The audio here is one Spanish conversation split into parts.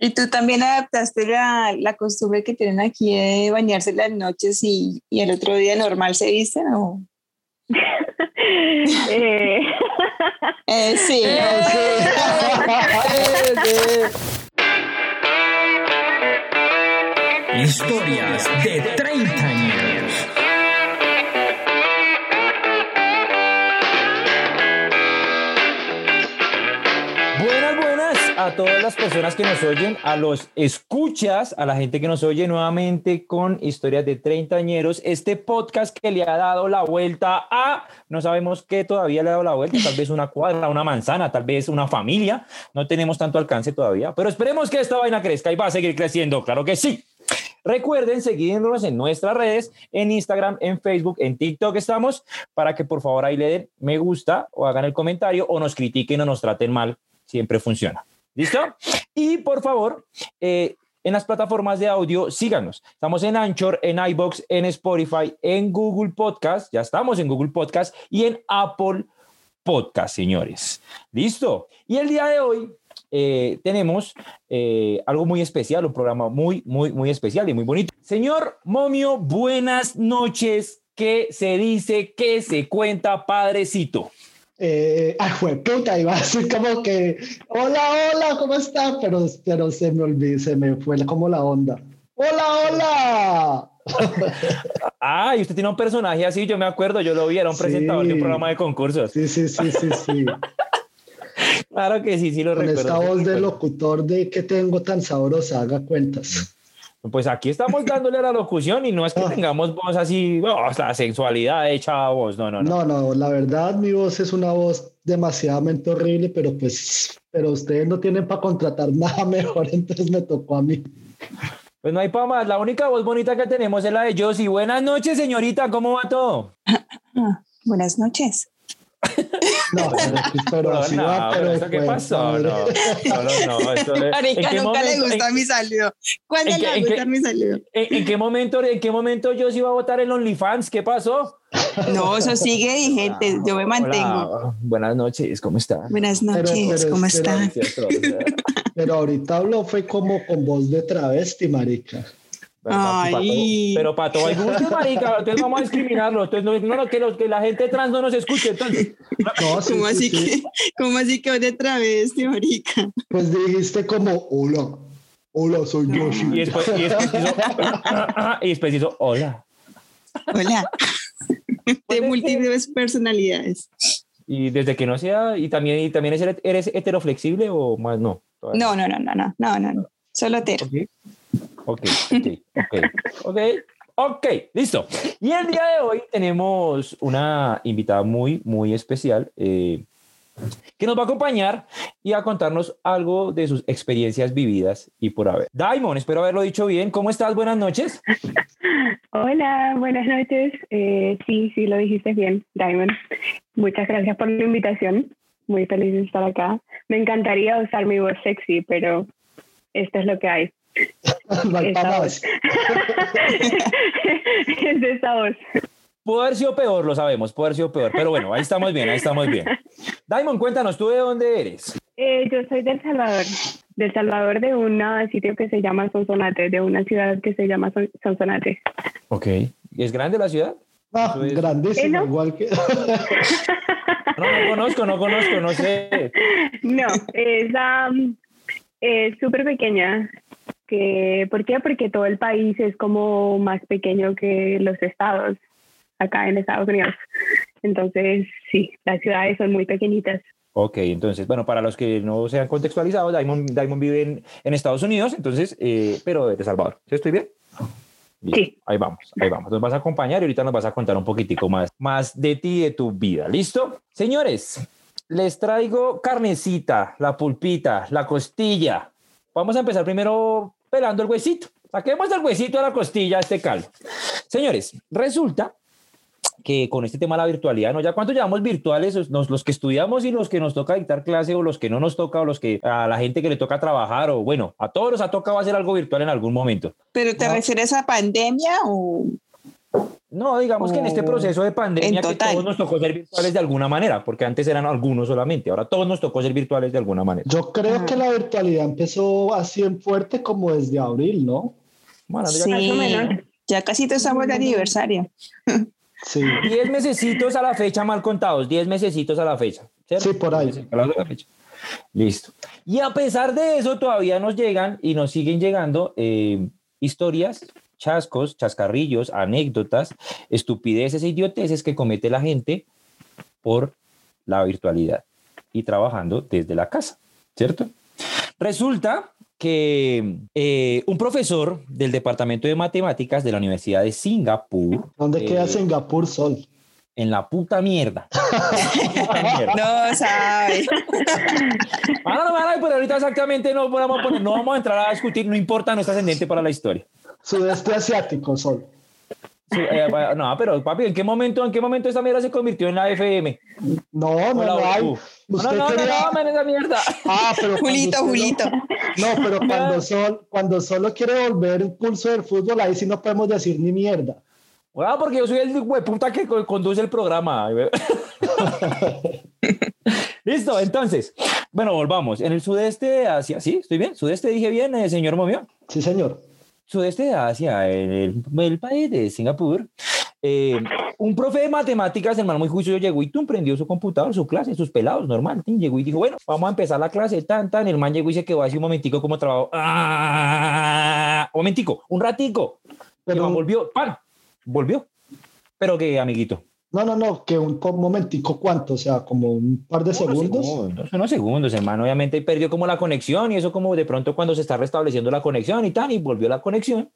¿Y tú también adaptaste la, la, costumbre que tienen aquí de bañarse las noches y, y el otro día normal se visten o...? eh. Eh, sí. Historias de 30 años. Todas las personas que nos oyen, a los escuchas, a la gente que nos oye nuevamente con Historias de Treintañeros, este podcast que le ha dado la vuelta a, no sabemos qué todavía le ha dado la vuelta, tal vez una cuadra, una manzana, tal vez una familia, no tenemos tanto alcance todavía, pero esperemos que esta vaina crezca y va a seguir creciendo, claro que sí. Recuerden seguirnos en nuestras redes, en Instagram, en Facebook, en TikTok estamos, para que por favor ahí le den me gusta o hagan el comentario o nos critiquen o nos traten mal siempre funciona. ¿Listo? Y por favor, eh, en las plataformas de audio, síganos. Estamos en Anchor, en iBox, en Spotify, en Google Podcast, ya estamos en Google Podcast y en Apple Podcast, señores. ¿Listo? Y el día de hoy eh, tenemos eh, algo muy especial, un programa muy, muy, muy especial y muy bonito. Señor Momio, buenas noches. ¿Qué se dice? ¿Qué se cuenta, padrecito? Eh, fue puta, iba a decir como que, hola, hola, ¿cómo está? Pero, pero se me olvidó, se me fue como la onda. Hola, hola. ah, y usted tiene un personaje así, yo me acuerdo, yo lo vi, era un presentador de un programa de concursos. Sí, sí, sí, sí, sí. claro que sí, sí lo Con recuerdo. esta voz de locutor de que tengo tan sabrosa, haga cuentas. Pues aquí estamos dándole a la locución y no es que tengamos voz así, oh, la sensualidad hecha voz, no, no, no. No, no, la verdad mi voz es una voz demasiadamente horrible, pero pues, pero ustedes no tienen para contratar nada mejor, entonces me tocó a mí. Pues no hay para más, la única voz bonita que tenemos es la de Josie. Buenas noches, señorita, ¿cómo va todo? Buenas noches. No, pero, no, va, pero ¿eso ¿Qué pasó? No, no, no, no, eso es- Marica, ¿en qué nunca le gusta en- mi saludo. ¿Cuándo en le qué- va a gustar mi saludo? ¿En, en qué momento, en qué momento yo sí iba a votar en OnlyFans? ¿Qué pasó? No, eso sigue vigente. Yo me mantengo. Hola, buenas noches, ¿cómo está? Buenas noches, pero- ¿cómo pero- están? pero ahorita habló fue como con voz de travesti, marica. Ay. Pero para todo hay gusto, marica. Entonces vamos a discriminarlo. Entonces no, no, no, que, los, que la gente trans no nos escuche. Entonces, No, sí, ¿Cómo sí, así sí. que, cómo así que de travesti, marica? Pues dijiste como, hola, hola, soy y Yoshi. después, y después hizo, y después hizo, hola. Hola. De múltiples personalidades. Y desde que no sea, y también, y también eres, eres heteroflexible o más no. No, no, no, no, no, no, no, no. Solo hetero. Ok, ok, ok, ok, ok, listo. Y el día de hoy tenemos una invitada muy, muy especial eh, que nos va a acompañar y a contarnos algo de sus experiencias vividas y por haber. Daimon, espero haberlo dicho bien. ¿Cómo estás? Buenas noches. Hola, buenas noches. Eh, sí, sí, lo dijiste bien, Diamond. Muchas gracias por la invitación. Muy feliz de estar acá. Me encantaría usar mi voz sexy, pero esto es lo que hay. Esa voz. es esa voz. Pudo haber sido peor, lo sabemos, pudo haber sido peor, pero bueno, ahí estamos bien, ahí estamos bien. Daimon, cuéntanos, ¿tú de dónde eres? Eh, yo soy del Salvador, del Salvador de un sitio que se llama Sonsonate, de una ciudad que se llama Son- Sonsonate. Ok. ¿Es grande la ciudad? Ah, es- grandísimo, ¿Eh, no? igual que. No, no conozco, no conozco, no sé. No, es es súper pequeña. Que, ¿Por qué? Porque todo el país es como más pequeño que los estados acá en Estados Unidos. Entonces, sí, las ciudades son muy pequeñitas. Ok, entonces, bueno, para los que no sean contextualizados, Diamond, Diamond vive en, en Estados Unidos, entonces, eh, pero de Salvador. ¿Sí estoy bien? Listo, Sí. Ahí vamos, ahí vamos. Nos vas a acompañar y ahorita nos vas a contar un poquitico más, más de ti y de tu vida. ¿Listo? Señores, les traigo carnecita, la pulpita, la costilla. Vamos a empezar primero pelando el huesito. Saquemos el huesito de la costilla a este caldo. Señores, resulta que con este tema de la virtualidad, ¿no? Ya cuánto llevamos virtuales, los, los que estudiamos y los que nos toca dictar clase o los que no nos toca o los que a la gente que le toca trabajar o bueno, a todos nos ha tocado hacer algo virtual en algún momento. ¿Pero te No. refieres a pandemia o...? No, digamos que en este O proceso de pandemia que todos nos tocó ser virtuales de alguna manera, porque antes eran algunos solamente, ahora todos nos tocó ser virtuales de alguna manera. Yo creo que la virtualidad empezó así en fuerte como desde abril, ¿no? Bueno, ya Sí, ya casi te estamos de aniversario. Sí. 10 mesecitos a la fecha mal contados, 10 mesecitos a la fecha. ¿cierto? Sí, por ahí. 10 mesecitos a la fecha. Listo. Y a pesar de eso, todavía nos llegan y nos siguen llegando eh, historias, chascos, chascarrillos, anécdotas, estupideces e idioteces que comete la gente por la virtualidad y trabajando desde la casa, ¿cierto? Resulta que eh, un profesor del Departamento de Matemáticas de la Universidad de Singapur, ¿Dónde eh, queda Singapur Sol? en la puta mierda. No sabe. Ah, no, no, no, pero ahorita exactamente no vamos a poner, no vamos a entrar a discutir, no importa, no es ascendente para la historia. Sudeste asiático, Sol. Su- eh, no, pero papi, ¿en qué momento, en qué momento esta mierda se convirtió en la FM? No, no, no hay. No, Usted no, no, quería- no, man, esa mierda. Ah, pero cuando Julito, Julito. No, pero cuando, sol, cuando solo quiere volver el pulso del fútbol, ahí sí no podemos decir ni mierda. Bueno, porque yo soy el puta que co- conduce el programa. Listo, entonces, bueno, volvamos. En el sudeste de Asia, ¿sí? ¿Estoy bien? ¿Sudeste dije bien, eh, señor Momio? Sí, señor. sudeste de Asia, en el, el país de Singapur, eh, un profe de matemáticas, hermano muy juicioso, llegó y tú prendió su computador, su clase, sus pelados, normal. tin, Llegó y dijo, bueno, vamos a empezar la clase, tan, tan. El man llegó y se quedó así un momentico como trabajo. Ah, un momentico, un ratico. Pero- volvió, pan, volvió. Pero que, amiguito. No, no, no, que un momentico, ¿cuánto? O sea, como un par de Unos segundos. segundos, unos segundos, hermano. Obviamente perdió como la conexión y eso como de pronto cuando se está restableciendo la conexión y tal, y volvió la conexión.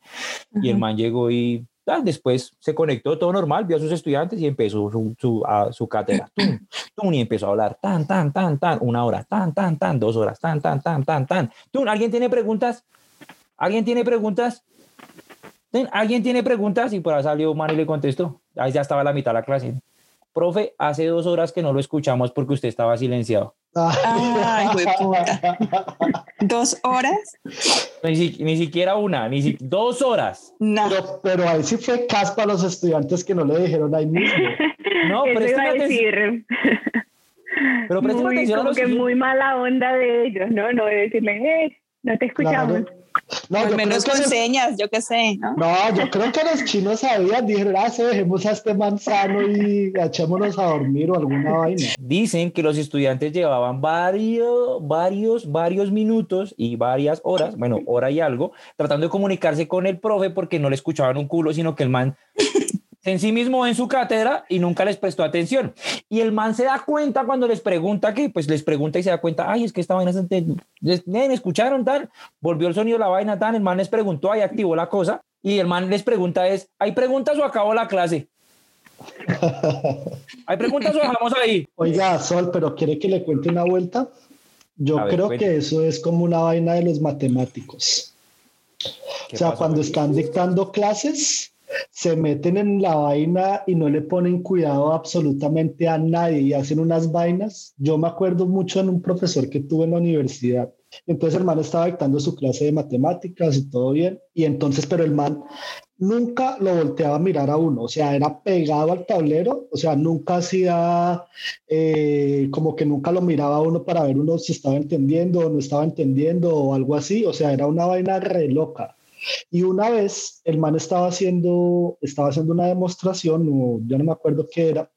Y el man llegó y tal, después se conectó todo normal, vio a sus estudiantes y empezó su, su, a- su cátedra. Tum, tum, y empezó a hablar tan, tan, tan, tan, una hora, tan, tan, tan, dos horas, tan, tan, tan, tan, tan. Tum, ¿Alguien tiene preguntas? ¿Alguien tiene preguntas? ¿Alguien tiene preguntas? Y por ahí salió un man y le contestó. Ahí ya estaba la mitad de la clase. Profe, hace dos horas que no lo escuchamos porque usted estaba silenciado. Ay. ¿Dos horas? Ni, si- ni siquiera una, ni si- dos horas. No. Pero, pero ahí sí fue caspa a los estudiantes que no le dijeron ahí mismo. No, a atención. decir. Pero presten Muy, atención a como los que muy mala onda de ellos, ¿no? No de decirle, eh, no te escuchamos. Claro. No, Al menos con que los- señas, yo qué sé, ¿no? no, yo creo que los chinos sabían, dijeron, ah, se dejemos a este manzano y echémonos a dormir o alguna vaina. Dicen que los estudiantes llevaban varios, varios, varios minutos y varias horas, bueno, hora y algo, tratando de comunicarse con el profe porque no le escuchaban un culo, sino que el man en sí mismo en su cátedra y nunca les prestó atención. Y el man se da cuenta cuando les pregunta que, pues les pregunta y se da cuenta, ay, es que esta vaina, les- nen, escucharon tal, volvió el sonido de la vaina tal, el man les preguntó, ahí activó la cosa y el man les pregunta es, ¿hay preguntas o acabó la clase? ¿Hay preguntas o dejamos ahí? Oiga, Sol, pero ¿quiere que le cuente una vuelta? Yo ver, creo cuente. que eso es como una vaina de los matemáticos. ¿Qué O sea, pasó? cuando están dictando clases, se meten en la vaina y no le ponen cuidado absolutamente a nadie y hacen unas vainas. Yo me acuerdo mucho en un profesor que tuve en la universidad. Entonces el man estaba dictando su clase de matemáticas y todo bien. Y entonces, pero el man nunca lo volteaba a mirar a uno, o sea, era pegado al tablero, o sea, nunca hacía eh, como que nunca lo miraba a uno para ver uno si estaba entendiendo o no estaba entendiendo o algo así, o sea, era una vaina re loca. Y una vez el man estaba haciendo, estaba haciendo una demostración, o ya no me acuerdo qué era,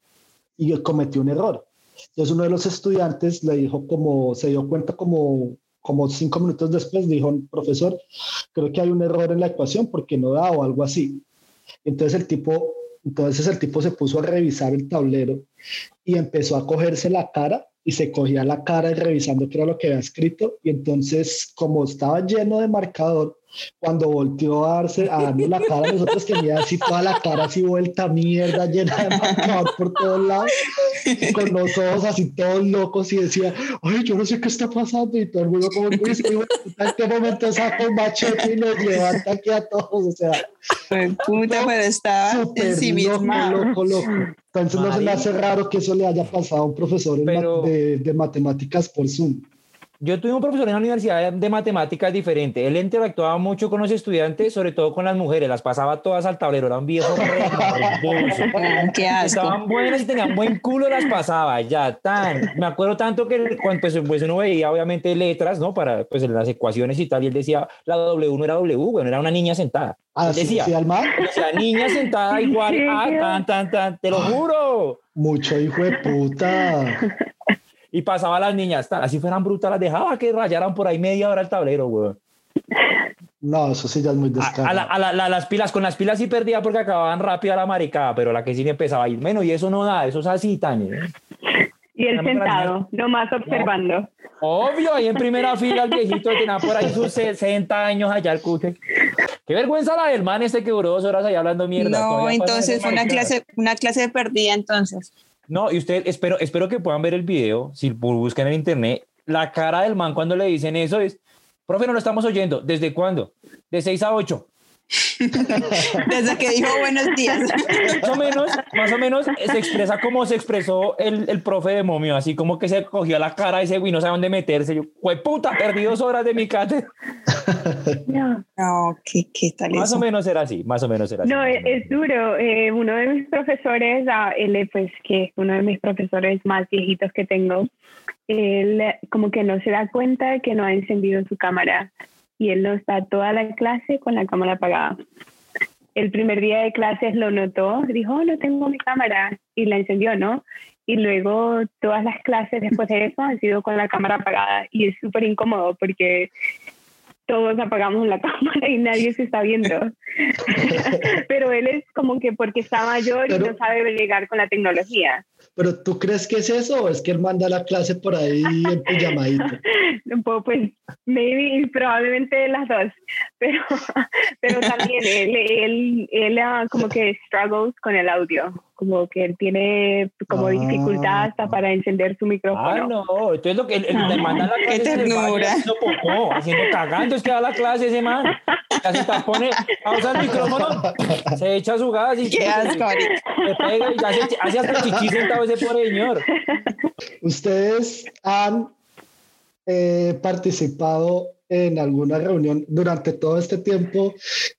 y cometió un error. Entonces uno de los estudiantes le dijo como, se dio cuenta como, como cinco minutos después, dijo, profesor, creo que hay un error en la ecuación porque no da o algo así. Entonces el tipo, entonces el tipo se puso a revisar el tablero y empezó a cogerse la cara y se cogía la cara y revisando qué era lo que había escrito y entonces como estaba lleno de marcador cuando volteó a darse a darnos la cara nosotros tenía así toda la cara así vuelta mierda llena de marcador por todos lados y con los ojos así todos locos y decía ay yo no sé qué está pasando y todo el mundo como "Uy, este hijo de puta, en qué momento saca un machete y nos levanta aquí a todos o sea Fue puta, pero estaba en sí loco, misma. loco, loco. Entonces no se le hace raro que eso le haya pasado a un profesor Pero- de, de matemáticas por Zoom. Yo tuve un profesor en la universidad de matemáticas diferente. Él interactuaba mucho con los estudiantes, sobre todo con las mujeres. Las pasaba todas al tablero. Era un viejo Qué asco. Estaban buenas y tenían buen culo, las pasaba. Ya, tan. Me acuerdo tanto que cuando pues, pues uno veía, obviamente, letras, ¿no? Para pues, las ecuaciones y tal. Y él decía, la W no era W, bueno, era una niña sentada. Ah, Él sí, decía, sí, al man. la niña sentada igual a tan, tan, tan. Te lo juro. Mucho hijo de puta. Y pasaba a las niñas, tan, así fueran brutas, las dejaba que rayaran por ahí media hora el tablero, güey. No, eso sí ya es muy A, a la- descarado. a la- la- las pilas, con las pilas sí perdía porque acababan rápido la maricada, pero la que sí me empezaba a ir menos y eso no da, eso es así, Tania. ¿eh? Y él sentado, nomás observando. Obvio, ahí en primera fila el viejito tenía por ahí sus 60 años allá el cuche. Qué vergüenza la del man este que duró dos horas allá hablando mierda. No, entonces fue una clase, una clase perdida entonces. No, y usted, espero, espero que puedan ver el video, si bu- buscan en internet, la cara del man cuando le dicen eso es, profe, no lo estamos oyendo, ¿desde cuándo? De 6 a 8. Desde que dijo buenos días. Más o menos, más o menos eh, se expresa como se expresó el, el profe de momio, así como que se cogió la cara ese güey, no sabe dónde meterse. Yo, güey, puta, perdí dos horas de mi cátedra. No, No, ¿qué, qué tal Más eso? o menos era así, más o menos era así. no es, es duro. Eh, uno de mis profesores, él pues que es uno de mis profesores más viejitos que tengo, él como que no se da cuenta de que no ha encendido su cámara y él no está toda la clase con la cámara apagada. El primer día de clases lo notó, dijo, "Oh, no tengo mi cámara y la encendió, ¿no? Y luego todas las clases después de eso han sido con la cámara apagada y es súper incómodo porque todos apagamos la cámara y nadie se está viendo. Pero él es como que porque está mayor y no sabe llegar con la tecnología. Pero tú crees que es eso o es que él manda la clase por ahí en pijamadito? Un poco, pues, maybe, probablemente las dos. Pero, pero también él, él, él ah, como que struggles con el audio. Como que él tiene como Ah. dificultad hasta para encender su Ah, micrófono. no, entonces lo que el, le mandan la clase en el baño haciendo popó, haciendo cagando, es que da la clase ese man. Casi pone, pausa el micrófono, se echa su gas y Qué asco, se pega y hace, hace hasta chichi ese pobre señor. ¿Ustedes han eh, participado en alguna reunión durante todo este tiempo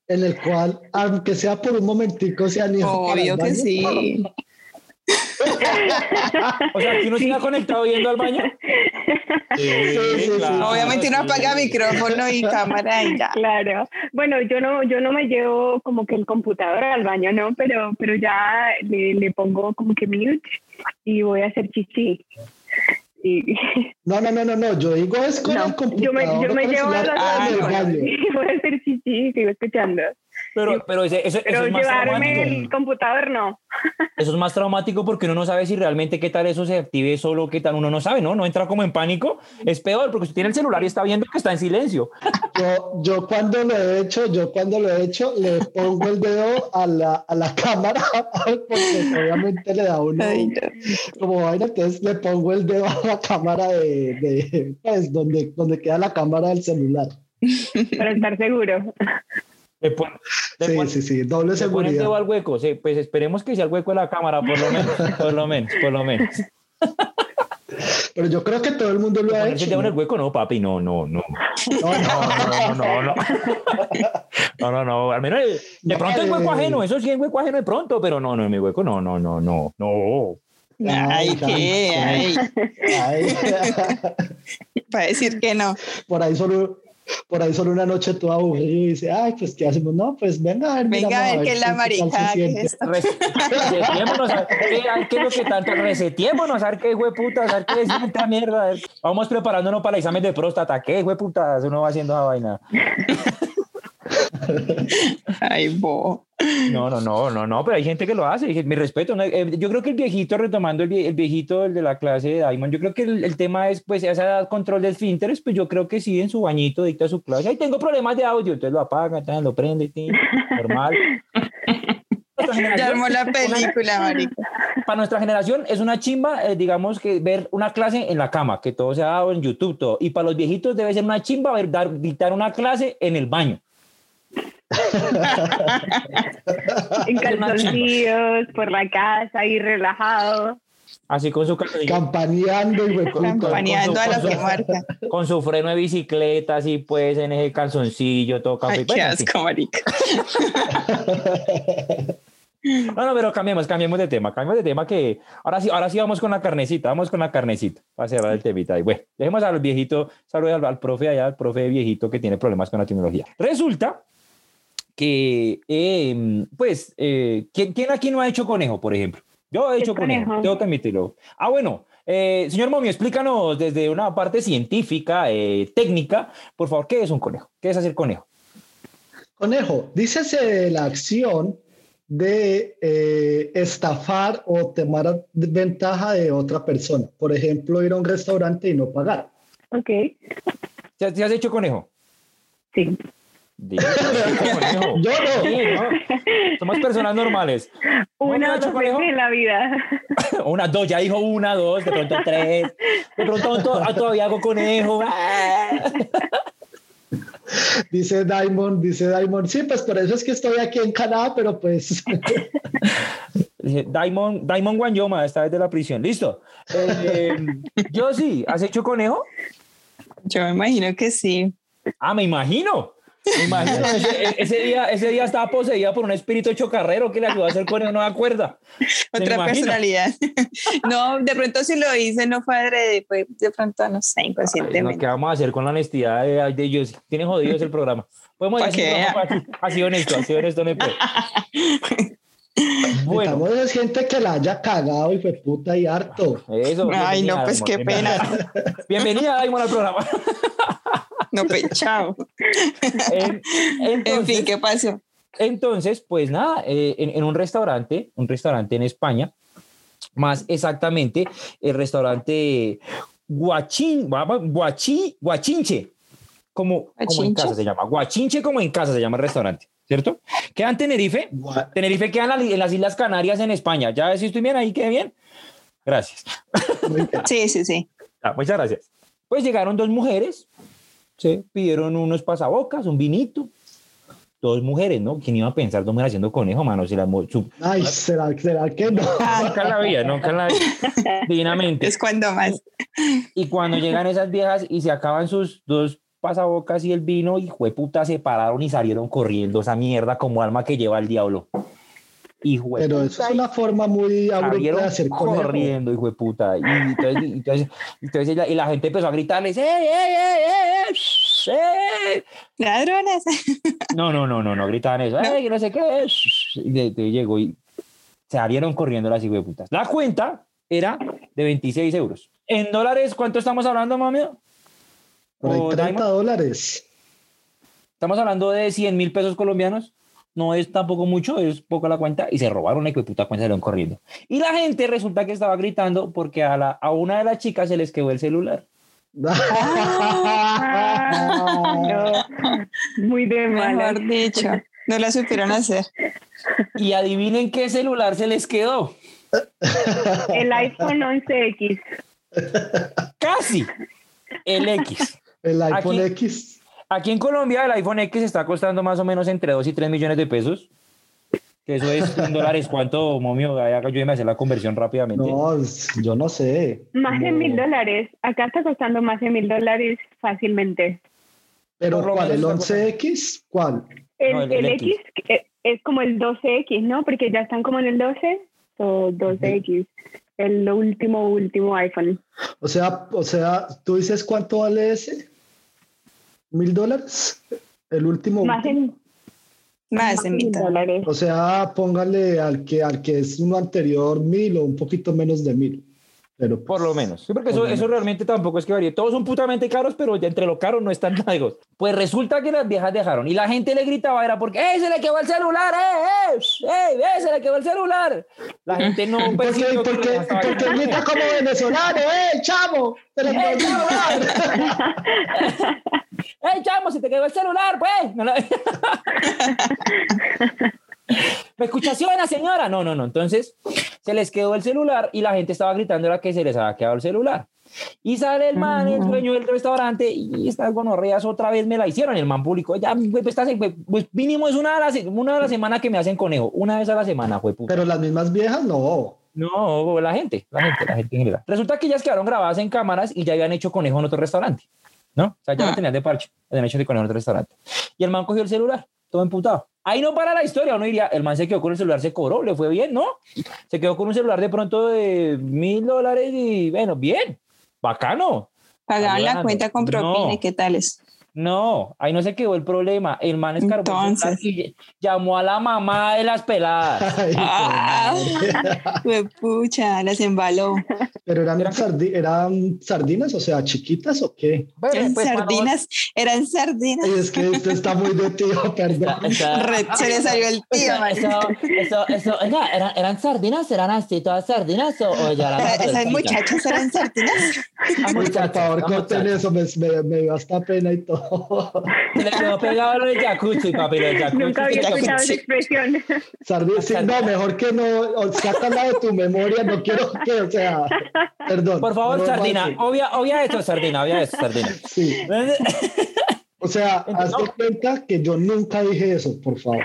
en el cual, aunque sea por un momentico, se han ido Obvio que sí. O sea, que uno se ha conectado yendo al baño. sí, sí. Obviamente uno sí. apaga micrófono y cámara y ya. Claro. Bueno, yo no, yo no me llevo como que el computador al baño, ¿no? Pero, pero ya le, le pongo como que mute y voy a hacer chichi. Y, No, no, no, no, no, yo digo es con no, el computador. yo me, yo me llevo audífonos baño. y voy a hacer chichi y sigo escuchando. Pero, pero ese, eso, es más llevarme traumático. el computador no. Eso es más traumático porque uno no sabe si realmente qué tal eso se active solo, qué tal uno no sabe, ¿no? No entra como en pánico. Es peor porque usted tiene el celular y está viendo que está en silencio. Yo, yo cuando lo he hecho, yo cuando lo he hecho, le pongo el dedo a la, a la cámara, porque obviamente le da uno Ay, no. como vaina, entonces le pongo el dedo a la cámara de, de pues, donde, donde queda la cámara del celular. Para estar seguro. Le pon- le Sí, pon- sí, sí, doble le el seguridad. dedo al hueco. Sí, pues esperemos que sea el hueco de la cámara, por lo menos. Por lo menos, por lo menos. Pero yo creo que todo el mundo lo ha hecho. dedo en ¿no? el hueco, no, papi, no, no, no. No, No, no, no, no. No, no, no. Al menos eh, de pronto es hueco ajeno, eso sí es hueco ajeno de pronto, pero no, no, en mi hueco, no, no, no, no, no. Ay, Ay, qué, ay. ay. Para decir que no. por ahí solo por ahí solo una noche toda aburrida y dice, ay, pues qué hacemos, no, pues venga a ver, Venga miramos a ver qué es la tal se marica que siente". es Reseteémonos, a ver qué, qué es lo que tanto, reseteémonos, a ver qué hueputa, a ver qué es esta mierda. Vamos preparándonos para el examen de próstata, qué hueputas uno va haciendo esa vaina. Ay, bo. No, no, no, no, no, pero hay gente que lo hace. Mi respeto. ¿no? Eh, Yo creo que el viejito, retomando el, vie- el viejito, el de la clase de Diamond, yo creo que el, el tema es, pues, esa edad control de esfínteres, pues yo creo que sí, en su bañito dicta su clase. Ahí tengo problemas de audio, entonces lo apaga, tan, lo prende, tin, normal. Ya armó la película, marica. para nuestra generación es una chimba, eh, digamos, que ver una clase en la cama, que todo se ha dado en YouTube, todo. Y para los viejitos debe ser una chimba ver, dar, dictar una clase en el baño. En calzoncillos, por la casa, ahí relajado. Así con su calzoncillo, Campaneando y con- con- Campaneando a con lo su- que marca. con su freno de bicicleta, así pues, en ese calzoncillo, todo café. Ay, qué sí. asco, marica. No, no, pero cambiemos, cambiemos de tema, cambiemos de tema que ahora sí, ahora sí vamos con la carnecita, vamos con la carnecita para cerrar el temita. ahí. Bueno, dejemos al viejito, saludos al, al profe allá, al profe viejito que tiene problemas con la tecnología. Resulta que, eh, pues, eh, ¿quién, quién aquí no ha hecho conejo, por ejemplo? Yo he ¿Qué hecho conejo, conejo? tengo que admitirlo. Ah, bueno, eh, señor Momio, explícanos desde una parte científica, eh, técnica, por favor, ¿qué es un conejo? ¿Qué es hacer conejo? Conejo, dícese la acción de eh, estafar o tomar ventaja de otra persona. Por ejemplo, ir a un restaurante y no pagar. Ok, ¿Te, te has hecho conejo? sí. Yo no. Sí, ¿no? Somos personas normales. Una ¿Momio ha o dos veces en la vida. Una, dos, ya dijo una, dos, de pronto tres. De pronto to- ah, todavía hago conejo. Dice Diamond, dice Diamond, sí, pues por eso es que estoy aquí en Canadá, pero pues Diamond, Diamond Guanyoma, esta vez de la prisión. Listo. Eh, yo sí, ¿has hecho conejo? Yo me imagino que sí. Ah, me imagino. Me imagino. Ese, ese día, ese día estaba poseída por un espíritu chocarrero que le ayudó a hacer me acuerda. Me Otra personalidad. no, de pronto si lo hice, no fue adrede, fue de pronto, no sé, Ay, inconscientemente. ¿Qué vamos a hacer con la honestidad de, de ellos? Tiene jodidos el programa. Podemos decir, así, honesto, así honesto no puede. Bueno, necesitamos es gente que la haya cagado y fue puta y harto. eso. Ay, no, pues qué pena. bienvenida. Bienvenida, Daimon, al programa. No, pues chao. En- En entonces, fin, ¿qué pasó? entonces, pues nada, eh, en, en un restaurante, un restaurante en España, más exactamente, el restaurante Guachín, Guachi, Guachinche, como, como en casa se llama, Guachinche como en casa se llama el restaurante, ¿cierto? Queda en Tenerife, Gua- Tenerife queda en, la- en las Islas Canarias en España, ya si estoy bien ahí, quedé bien. Gracias. Sí, sí, sí. Ah, muchas gracias. Pues llegaron dos mujeres, se pidieron unos pasabocas, un vinito. Dos mujeres, ¿no? ¿Quién iba a pensar dos mujeres haciendo conejo, mano? Si la, su- Ay, ¿será, será que no? nunca la vida, nunca la. Divinamente. Es cuando más. Y cuando llegan esas viejas y se acaban sus dos pasabocas y el vino, y puta, se pararon y salieron corriendo esa mierda como alma que lleva el diablo. Hijo de Pero puta, eso es una forma muy abrupta de hacer corriendo, hijo de puta. Y entonces, y entonces, entonces ella- y la gente empezó a gritarles, ¡eh, eh, eh, eh, shh, eh! Ladrones. No, no, no, no, no gritaban eso, ¡eh, que no sé qué! shh". Y de- de- llegó y salieron corriendo las hijo de putas. La cuenta era de 26 euros. En dólares, ¿cuánto estamos hablando, mami? Por ahí ¿O 30 Diamond? dólares. Estamos hablando de 100 mil pesos colombianos. No es tampoco mucho, es poco la cuenta. Y se robaron la de puta cuenta y salieron corriendo. Y la gente resulta que estaba gritando porque a, la, a una de las chicas se les quedó el celular. Ah, no. Muy de malas. Mejor dicho. No la supieron hacer. Y adivinen qué celular se les quedó. El iPhone 11X. Casi el X. El iPhone Aquí- X. Aquí en Colombia el iPhone X está costando más o menos entre 2 y 3 millones de pesos. Que eso es en dólares. ¿Cuánto, momio? Ay, Ayúdeme a hacer la conversión rápidamente. No, yo no sé. Más de mil dólares. Acá está costando más de mil dólares fácilmente. Pero ¿cuál? ¿El menos está 11X? ¿Cuál? El, No, el- el el X, eh, es como el 12X, ¿no? Porque ya están como en el 12 o 12X. El último, último iPhone. O sea, o sea, ¿tú dices cuánto vale ese? ¿Mil dólares? El último. Más de, último. Más de mil dólares. O sea, póngale al que, al que es uno anterior mil o un poquito menos de mil. Pero Por lo menos. Sí, porque Por eso, lo eso menos. realmente tampoco es que varíe. Todos son putamente caros, pero ya entre lo caro no están largos. Pues resulta que las viejas dejaron y la gente le gritaba, era porque, ¡eh, se le quedó el celular! ¡eh, eh! ¡eh, eh, se le quedó el celular! La gente no ¿Por qué, percibió que por qué- la estaba por qué gritando. grita como venezolano? ¡Eh, chavo! ¡Te lo ¡Eh, puedo chavo! ¡Eh, chamo, se te quedó el celular, pues! No, no. ¿Me escuchas, señora? No, no, no. Entonces, se les quedó el celular y la gente estaba gritando era que se les había quedado el celular. Y sale el man, el dueño del restaurante, y estas gonorreas otra vez me la hicieron. El man público, ya, pues, pues mínimo es una de las una de la semana que me hacen conejo. Una vez a la semana, fue puta. Pero las mismas viejas, no. No, la gente, la gente, la gente en general. Resulta que ellas quedaron grabadas en cámaras y ya habían hecho conejo en otro restaurante, ¿no? O sea, ya Ah. lo tenían de parche, habían hecho de en otro restaurante. Y el man cogió el celular, todo emputado. Ahí no para la historia, uno diría, el man se quedó con el celular, se cobró, le fue bien, ¿no? Se quedó con un celular de pronto de mil dólares y, bueno, bien, bacano. Pagaban la cuenta con propina, No. ¿y ¿qué tales? No, ahí no se quedó el problema. El man celular Entonces. y llamó a la mamá de las peladas. Ay, Ah. pucha, las embaló. Pero eran, Era- sardi- eran sardinas, o sea, chiquitas o qué? Bueno, Eran pues, cuando- sardinas, eran sardinas. Es que esto está muy de tío, perdón. Esa- Re- se le salió el tío. Eso, eso, eso, eso, oiga, ¿eran, ¿eran sardinas? ¿Eran así todas sardinas o, o ya eran Esas muchachas eran sardinas. Ah, por favor, corten eso, me, me, me dio hasta pena y todo. Le quedó pegado en el jacuzzi, papi, en el jacuzzi. Nunca había escuchado esa expresión. Sardi- sí, no, mejor que no, o sácala de tu memoria, no quiero que, o sea, perdón. Por favor, no sardina, obvia, obvia esto, sardina, obvia esto, sardina. Sí, o sea, haz de No. cuenta que yo nunca dije eso, por favor.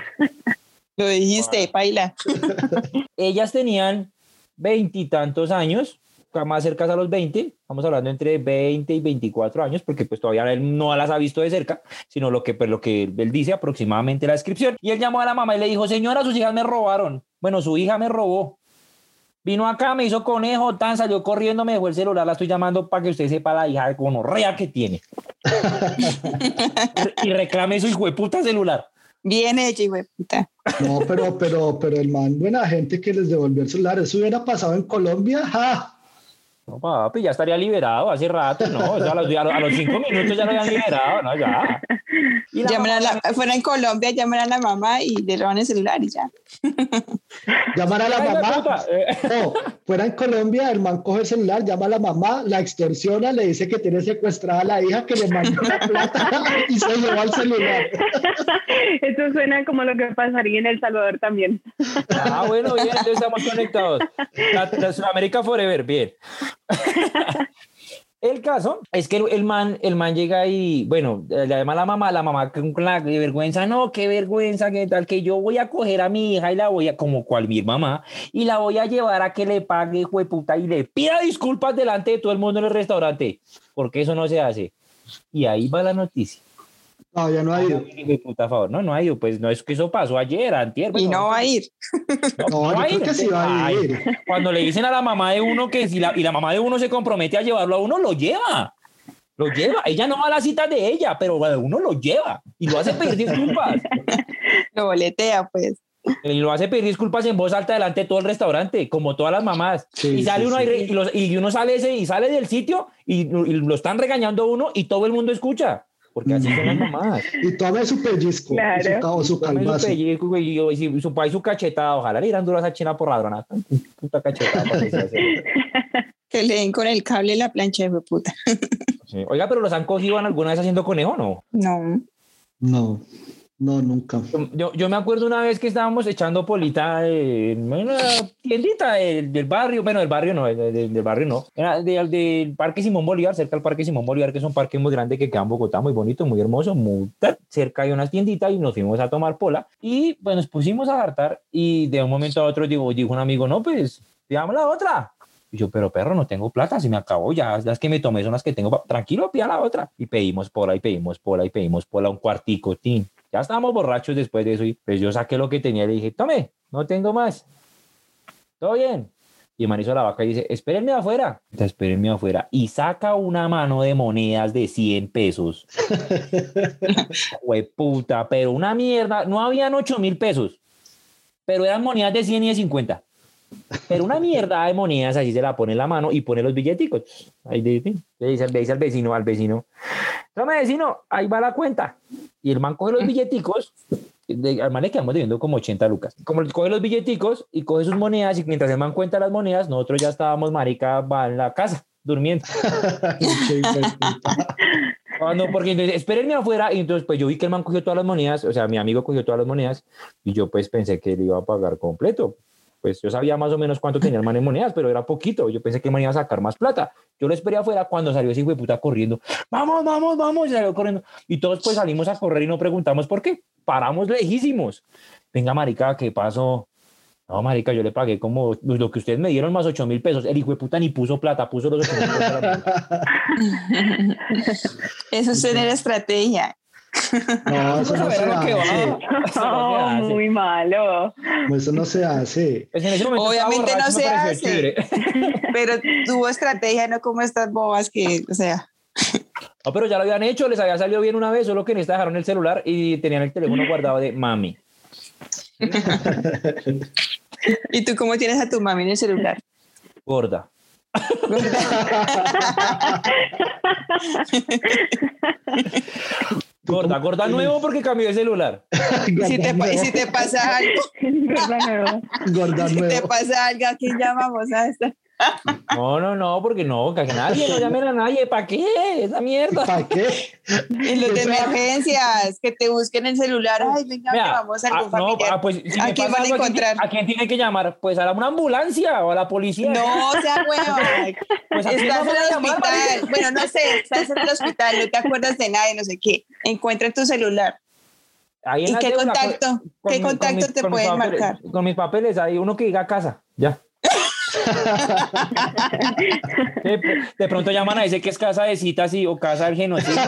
Lo dijiste, paila. Ellas tenían veintitantos años, más cerca a los 20, estamos hablando entre 20 y 24 años, porque pues todavía él no las ha visto de cerca, sino lo que, pues, lo que él dice aproximadamente la descripción. Y él llamó a la mamá y le dijo, señora, sus hijas me robaron. Bueno, su hija me robó. Vino acá, me hizo conejo, tan salió corriendo, me dejó el celular, la estoy llamando para que usted sepa la hija de gonorrea que tiene. y reclame su hijo de puta celular. Bien hecho, hijo de puta. No, pero, pero, pero el man, buena gente que les devolvió el celular, eso hubiera pasado en Colombia, ¡ja! No, papi, ya estaría liberado hace rato, ¿no? O sea, a, los, a los- a los cinco minutos ya lo habían liberado, ¿no? Ya. Y la Llaman a mamá- la- fuera en Colombia, llaman a la mamá y le roban el celular y ya. Llamar a la Ay, mamá. eh. No, fuera en Colombia, el man coge el celular, llama a la mamá, la extorsiona, le dice que tiene secuestrada a la hija, que le manda la plata y se lleva el celular. Eso suena como lo que pasaría en El Salvador también. Ah, bueno, bien, entonces estamos conectados. La, la Sudamérica Forever, bien. El caso es que el, man, el man llega y, bueno, le llama a la mamá, la mamá con la vergüenza, no, qué vergüenza, qué tal, que yo voy a coger a mi hija y la voy a, como cual mi mamá, y la voy a llevar a que le pague, puta y le pida disculpas delante de todo el mundo en el restaurante, porque eso no se hace. Y ahí va la noticia. No, ya no ha ido. Hijueputa, a favor, no, no ha ido, pues no es que eso pasó ayer, antier. Y bueno, no va a ir. No, yo va a creo ir, que sí va a Ay, ir. Cuando le dicen a la mamá de uno que si la, y la mamá de uno se compromete a llevarlo a uno, lo lleva. Lo lleva. Ella no va a la cita de ella, pero uno lo lleva y lo hace pedir disculpas. Lo boletea, pues. Y lo hace pedir disculpas en voz alta delante de todo el restaurante, como todas las mamás. Sí, y sale sí, uno sí. y, los- y uno sale ese y sale del sitio y, y lo están regañando a uno y todo el mundo escucha. Porque así son las mamás. Y tome su pellizco, Claro. y su, ca- o su su pellizco, güey, y, y su, su país su cachetada. Ojalá le dieran duro a esa china por ladrona. Puta cachetada. para que se le den con el cable la plancha, de puta. Sí. Oiga, pero los han cogido en alguna vez haciendo conejo, ¿no? No. No, no, nunca. Yo, yo me acuerdo una vez que estábamos echando polita en una tiendita del, del barrio, bueno, del barrio no, del, del- barrio no, era del, del Parque Simón Bolívar, cerca del Parque Simón Bolívar, que es un parque muy grande que queda en Bogotá, muy bonito, muy hermoso, muy cerca hay unas tienditas y nos fuimos a tomar pola y pues nos pusimos a hartar y de un momento a otro digo, dijo un amigo, no, pues, pidamos la otra. Y yo, pero perro, no tengo plata, se me acabó ya, las que me tomé son las que tengo, tranquilo, pida la otra. Y pedimos pola, y pedimos pola, y pedimos pola, un cuartico, tin. Ya estábamos borrachos después de eso, y pues yo saqué lo que tenía y le dije, tome, no tengo más. ¿Todo bien? Y el man hizo la vaca y dice, espérenme afuera. Espérenme afuera. Y saca una mano de monedas de 100 pesos. puta, pero una mierda. No habían 8 mil pesos, pero eran monedas de 100 y de 50. Pero una mierda de monedas, así se la pone en la mano y pone los billeticos. Ahí le dice, le dice, le dice al vecino, al vecino, tome vecino, ahí va la cuenta. Y el man coge los billeticos, de, al man le quedamos debiendo como 80 lucas. Como coge los billeticos y coge sus monedas y mientras el man cuenta las monedas, nosotros ya estábamos, marica, va en la casa, durmiendo. Puta. Cuando, porque entonces, espérenme afuera y entonces pues yo vi que el man cogió todas las monedas, o sea, mi amigo cogió todas las monedas y yo pues pensé que él iba a pagar completo. Pues yo sabía más o menos cuánto tenía el man en monedas, pero era poquito. Yo pensé que el man iba a sacar más plata. Yo lo esperé afuera cuando salió ese hijo de puta corriendo. Vamos, vamos, vamos. Y salió corriendo. Y todos pues salimos a correr y no preguntamos por qué. Paramos lejísimos. Venga, marica, ¿qué pasó? No, marica, yo le pagué como lo que ustedes me dieron más 8 mil pesos. El hijo de puta ni puso plata, puso los 8 mil pesos. Eso es tener estrategia. No, eso no se hace. Oh, muy malo. Eso no se hace. Pues Obviamente no se hace. Pero tuvo estrategia, no como estas bobas que, o sea, No, pero ya lo habían hecho, les había salido bien una vez, solo que en esta dejaron el celular y tenían el teléfono guardado de mami. ¿y tú cómo tienes a tu mami en el celular? Gorda. Gorda, gorda nuevo porque cambió de celular. Y si te, y si te pasa algo, Gorda nueva. Gorda si te nuevo. pasa algo, ¿a quién llamamos a esta? No, no, no, porque no, que nadie, no llamen a nadie, ¿para qué? Esa mierda. ¿Para qué? Y los de emergencias, que te busquen el celular. Ay, venga, Mira, que vamos a algún ah, no, familiar. ah, pues, si ¿A me quién pasa van a algo, ¿a quién- encontrar? ¿A quién tiene que llamar? Pues a la- una ambulancia o a la policía. No, sea hueva. Pues, ¿a quién Estás en a el llamar, hospital. Bueno, no sé, estás en el hospital, no te acuerdas de nadie, no sé qué. Encuentra tu celular. Ahí en ¿Y qué con- contacto? con ¿Qué con contacto mis- te con pueden papeles- marcar? Con mis papeles, hay uno que diga casa, ya. De, de pronto llaman a ese que es casa de citas y, o casa del genocidio.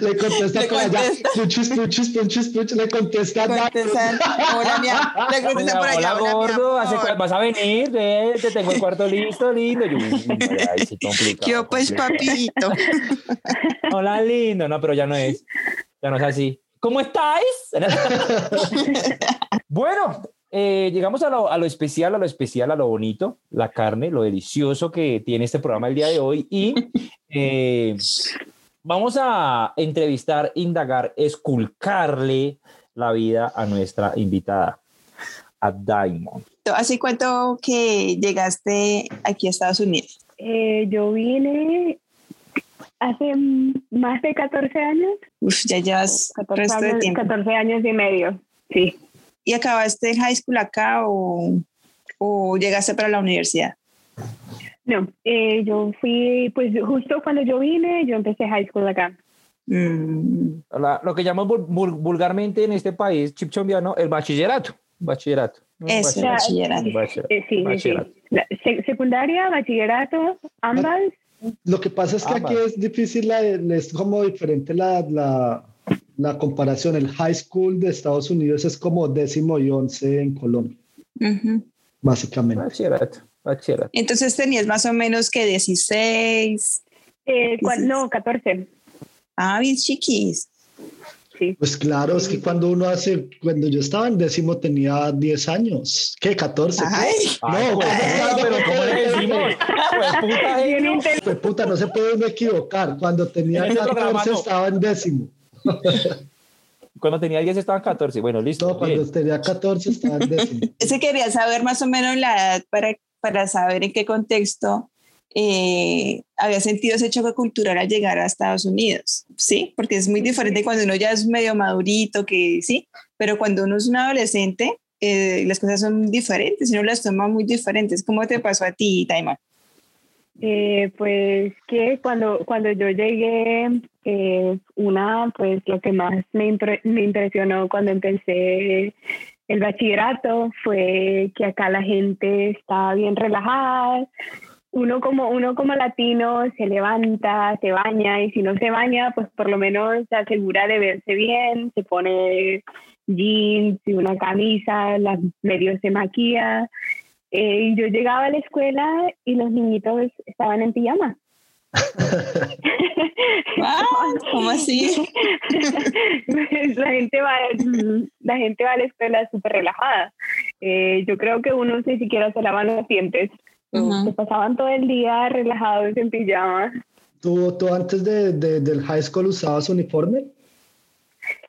Le contesta Le por allá. contesta. Puchis, puchis, puchis, puchis. Le contesta. Contestan, hola, mi amor. Le contestan por allá, Hola, hola, gordo, ¿hace amor. cuál vas a venir? Ve, te tengo el cuarto listo, lindo. Yo, ay, sí, complicado. Yo, pues, papito. Hola, lindo. No, pero ya no es. Ya no es así. ¿Cómo estáis? bueno, eh, llegamos a lo, a lo especial, a lo especial, a lo bonito, la carne, lo delicioso que tiene este programa el día de hoy. Y eh, vamos a entrevistar, indagar, esculcarle la vida a nuestra invitada, a Diamond. ¿Hace cuánto que llegaste aquí a Estados Unidos? Eh, yo vine hace más de 14 años. Uf, ya llevas 14 resto de años, tiempo. 14 años y medio. Sí. ¿Y acabaste el high school acá o, o llegaste para la universidad? No, eh, yo fui, pues justo cuando yo vine, yo empecé high school acá. Mm, La- lo que llamamos vul- vul- vulgarmente en este país chipchombiano el bachillerato. Bachillerato. Eso, bachillerato. Bachillerato. Eh, sí, sí, sí. Bachillerato. La- sec- secundaria, bachillerato, ambas. Lo que pasa es que aquí Ambas. es difícil, la- es como diferente la, la, comparación. El high school de Estados Unidos es como décimo y once en Colombia, ujú. básicamente. Bachillerato. Bachillerato. Entonces tenías más o menos que 16. Eh, no, 14. Ah, bien chiquis. Sí. Pues claro, es que cuando uno hace, cuando yo estaba en décimo tenía 10 años. ¿Qué? ¿14? Ay, Ay, No, pues, pero ¿cómo le decimos? Pues, puta inter- Pues, puta, no se puede uno equivocar. Cuando tenía En este programa 14 no. estaba en décimo. Cuando tenía 10 estaban 14. Bueno, listo. No, cuando bien. tenía 14 estaba en décimo. Ese quería saber más o menos la edad para, para saber en qué contexto eh, había sentido ese choque cultural al llegar a Estados Unidos, ¿sí? Porque es muy diferente cuando uno ya es medio madurito, que sí, pero cuando uno es un adolescente, eh, las cosas son diferentes, uno las toma muy diferentes. ¿Cómo te pasó a ti, Taimon? Eh, pues que cuando, cuando yo llegué, eh, una, pues lo que más me, impre- me impresionó cuando empecé el bachillerato fue que acá la gente está bien relajada. Uno como, uno como latino se levanta, se baña y si no se baña, pues por lo menos se asegura de verse bien, se pone jeans y una camisa, las medio se maquilla. Eh, yo llegaba a la escuela y los niñitos estaban en pijama. ¿Cómo así? la gente va la gente va a la escuela súper relajada Eh, yo creo que unos ni siquiera se lavan los dientes se pasaban todo el día relajados en pijama ¿Tú, tú antes de, de- del high school usabas uniforme?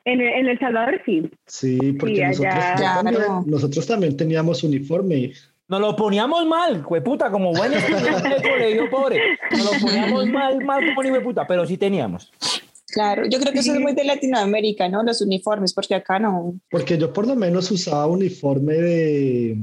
en, en El Salvador sí Sí, porque Sí, nosotros, allá. también, Claro. nosotros también teníamos uniforme. Nos lo poníamos mal, puta, como buen estudiante de colegio pobre. Nos lo poníamos mal, mal como ni puta, pero sí teníamos. Claro, yo creo que eso es muy de Latinoamérica, ¿no? Los uniformes, porque acá no. Porque yo por lo menos usaba uniforme de...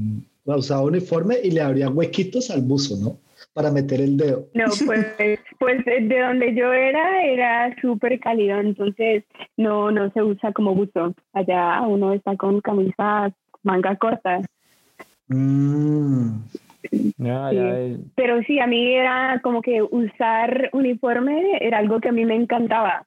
Usaba uniforme y le abría huequitos al buzo, ¿no? para meter el dedo. No, pues, pues de donde yo era era súper cálido, entonces no, no se usa como buzo. Allá uno está con camisa manga corta. Mm. Sí. Pero sí, a mí era como que usar uniforme era algo que a mí me encantaba,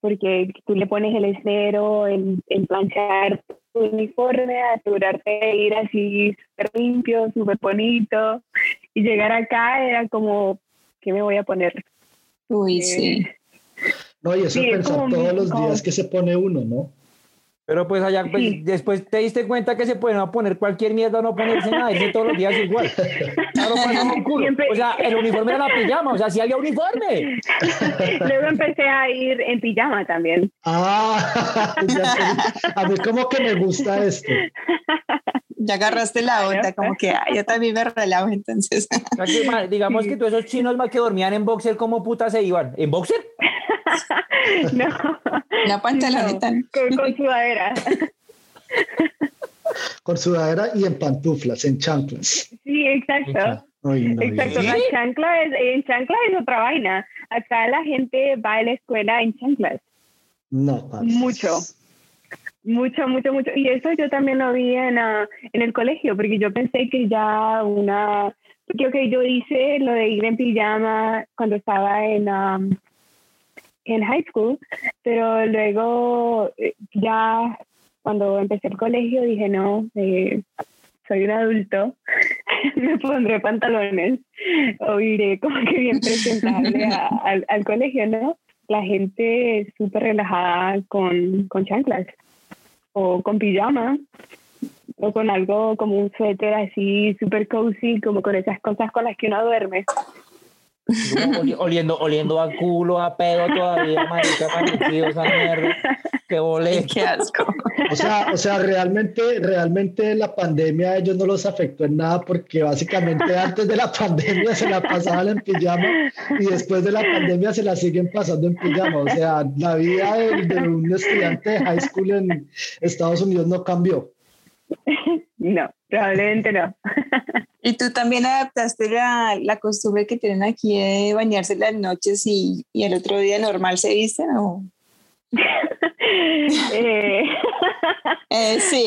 porque tú le pones el esmero en, en planchar tu uniforme, asegurarte de ir así súper limpio, súper bonito, y llegar acá era como, ¿qué me voy a poner? Uy, Eh, sí. No, y eso Sí, es pensar todos mi- los como- días que se pone uno, ¿no? Pero pues allá, pues, Sí. después te diste cuenta que se pueden poner cualquier mierda, no ponerse nada, irse todos los días igual. Claro, pues, no, culo. Siempre- O sea, el uniforme era la pijama, o sea, si había uniforme. Luego empecé a ir en pijama también. Ah, ya sé. a mí como que me gusta esto. Ya agarraste la onda, como que ah, yo también me relajo entonces. O sea, que, ma, digamos que todos esos chinos más que dormían en boxer, ¿cómo puta se iban? ¿En boxer? No, La pantaloneta. ¿no? con, con sudadera. Con sudadera y en pantuflas, en chanclas. Sí, exacto. Ay, no, Exacto, ¿Sí? la chancla es, en chancla es otra vaina. Acá la gente va a la escuela en chanclas. no, parce. Mucho. Mucho, mucho, mucho. Y eso yo también lo vi en, ah, en el colegio, porque yo pensé que ya una... Creo que yo hice lo de ir en pijama cuando estaba en, um, en high school, pero luego eh, ya cuando empecé el colegio dije, no, eh, soy un adulto, me pondré pantalones o iré como que bien presentable al, al colegio, ¿no? La gente es súper relajada con, con chanclas o con pijama o con algo como un suéter así súper cozy, como con esas cosas con las que uno duerme. Oliendo, oliendo a culo, a pedo todavía, marica, amanecido esa mierda. Qué boleto. qué asco. O sea, o sea, realmente, realmente la pandemia a ellos no los afectó en nada porque básicamente antes de la pandemia se la pasaban en pijama y después de la pandemia se la siguen pasando en pijama. O sea, la vida de, de un estudiante de high school en Estados Unidos no cambió. No, probablemente no. ¿Y tú también adaptaste la, la costumbre que tienen aquí de bañarse las noches y, y el otro día normal se visten? ¿o? Eh, Eh, sí.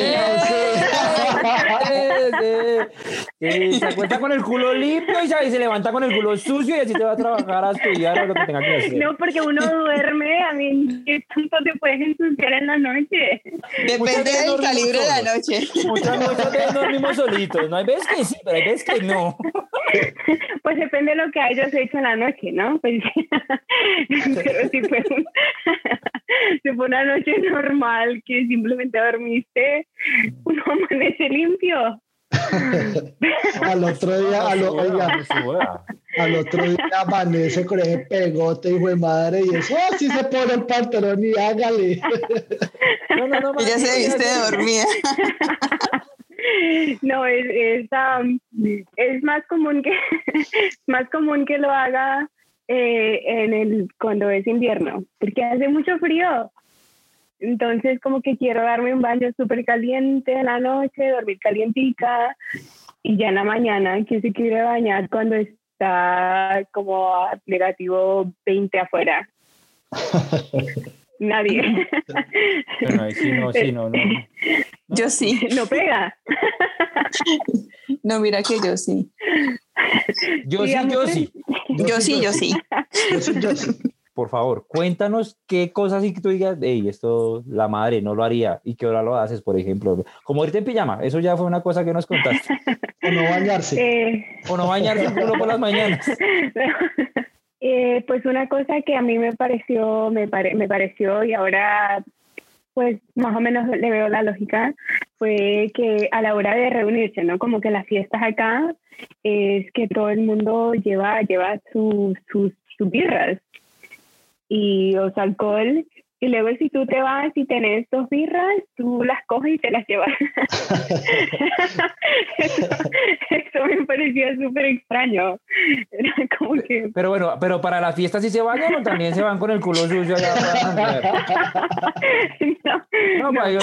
Sí, sí. Se acuesta con el culo limpio y se, levanta con el culo sucio y así te va a trabajar a estudiar o lo que tenga que hacer. no, porque uno duerme, a mí, ¿qué tanto te puedes ensuciar en la noche? Depende del calibre de la solos. noche. Muchas noches veces dormimos solitos. No hay veces que sí, pero hay veces que no. Pues depende de lo que hayas hecho en la noche, ¿no? Pues, pero si fue, si fue una noche normal que simplemente dormiste, uno amanece limpio. Al otro día, al, oiga, al otro día amanece con ese pegote, hijo de madre, y eso, oh, sí se pone el pantalón y hágale. No, no, no, Ella se viste sí. dormida. No, es, es, am, es más común que más común que lo haga eh, en el cuando es invierno, porque hace mucho frío. Entonces, como que quiero darme un baño súper caliente en la noche, dormir calientica, y ya en la mañana, ¿quién se quiere bañar cuando está como a negativo 20 afuera? Nadie. Bueno, sí, no, sí, no, no. Yo sí. no pega. No, mira que yo sí. Yo sí, yo que- sí. Yo sí, yo sí. Yo sí, yo sí. Por favor, cuéntanos qué cosas y que tú digas, hey, esto la madre no lo haría y qué hora lo haces, por ejemplo. Como irte en pijama, eso ya fue una cosa que nos contaste. O no bañarse. Eh, O no bañarse el culo por las mañanas. Eh, pues una cosa que a mí me pareció, me, pare- me pareció y ahora pues más o menos le veo la lógica, fue que a la hora de reunirse, ¿no? Como que las fiestas acá es que todo el mundo lleva, lleva sus, sus, sus birras y o sea, alcohol Y luego si tú te vas y tenés dos birras, tú las coges y te las llevas. eso, me parecía súper extraño. como que... Pero bueno, pero para la fiesta sí se bañan o también se van con el culo sucio allá no, no, Ahí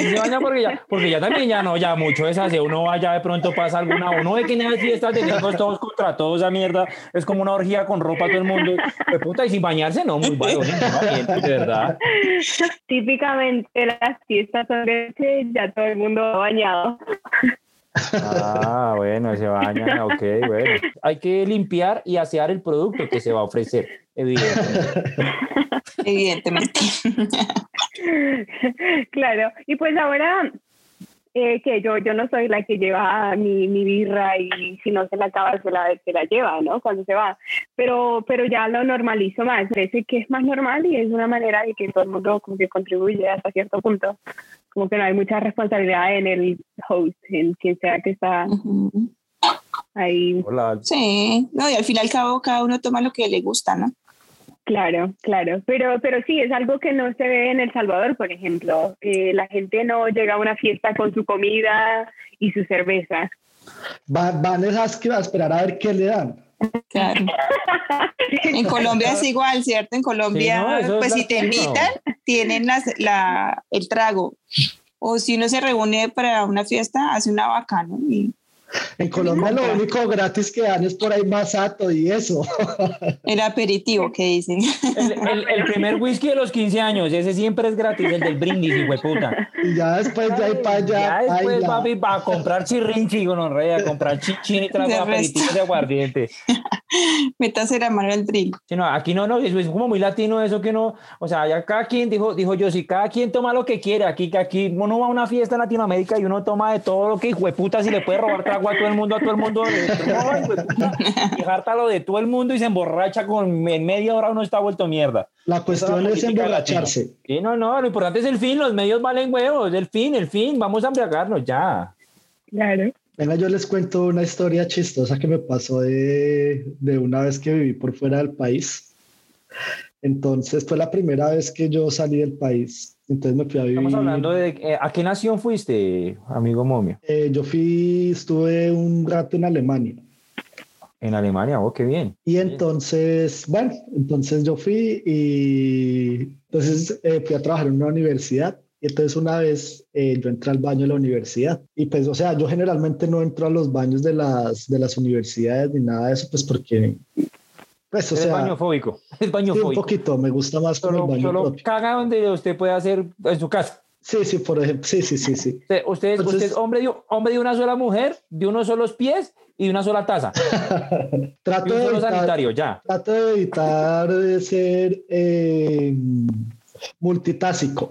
se bañan porque ya, porque ya también ya no, ya mucho es así, uno vaya de pronto pasa alguna, uno ve que en fiestas de todos contra todos, esa mierda, es como una orgía con ropa todo el mundo, de puta, y sin bañarse, no, muy bueno, de verdad. Típicamente las fiestas son de ya todo el mundo ha bañado. Ah, bueno, se baña, ok, bueno. Hay que limpiar y asear el producto que se va a ofrecer, evidentemente. Evidentemente. Claro, y pues ahora eh, que yo, yo no soy la que lleva mi, mi, birra y si no se la acaba, se la, se la lleva, ¿no? Cuando se va. Pero, pero ya lo normalizo más. Parece que es más normal y es una manera de que todo el mundo como que contribuye hasta cierto punto. Como que no hay mucha responsabilidad en el host, en quien sea que está ahí. Hola. Sí, no, y al fin y al cabo cada uno toma lo que le gusta, ¿no? Claro, claro, pero, pero sí, es algo que no se ve en El Salvador, por ejemplo. Eh, la gente no llega a una fiesta con su comida y su cerveza. Van, van a esperar a ver qué le dan. Claro. En Colombia es igual, ¿cierto? En Colombia, pues si te invitan, tienen la, el trago. O si uno se reúne para una fiesta, hace una vaca, ¿no? Y en Colombia lo único gratis que dan es por ahí masato y eso. El aperitivo que dicen. El, primer whisky de los 15 años, ese siempre es gratis, el del brindis, hijo de puta. Y ya después ya hay para allá. Ya después, papi, para comprar chirrinchi con a comprar chichín y trago aperitivos de aguardiente. Métase la mano el drill. no, aquí no, no, es, es como muy latino eso que no, o sea, ya cada quien dijo, dijo yo, si cada quien toma lo que quiere, aquí, aquí uno va a una fiesta en Latinoamérica y uno toma de todo lo que hijo de puta, si le puede robar trago a todo el mundo, a todo el mundo, y lo de todo el mundo y se emborracha con en media hora uno está vuelto mierda. La cuestión es, emborracharse. Sí, no, no, lo importante es el fin, los medios valen huevos, el fin, el fin, vamos a embriagarnos ya. Claro. Venga, yo les cuento una historia chistosa que me pasó de, de una vez que viví por fuera del país. Entonces fue la primera vez que yo salí del país. Entonces me fui a vivir. Estamos hablando de. Eh, ¿A qué nación fuiste, amigo Momio? Eh, yo fui, estuve un rato en Alemania. En Alemania, oh, qué bien. Y entonces, bueno, entonces yo fui y entonces eh, fui a trabajar en una universidad y entonces una vez eh, yo entré al baño de la universidad y pues, o sea, yo generalmente no entro a los baños de las, de las universidades ni nada de eso, pues porque... Pues, o es baño fóbico. Es baño sí, un poquito, me gusta más solo, el baño solo caga donde usted puede hacer en su casa. Sí, sí, por ejemplo, sí, sí, sí, sí. Usted, usted es hombre de, hombre de una sola mujer, de unos solos pies y de una sola taza. trato, de evitar, ya. trato de evitar de ser eh, multitásico.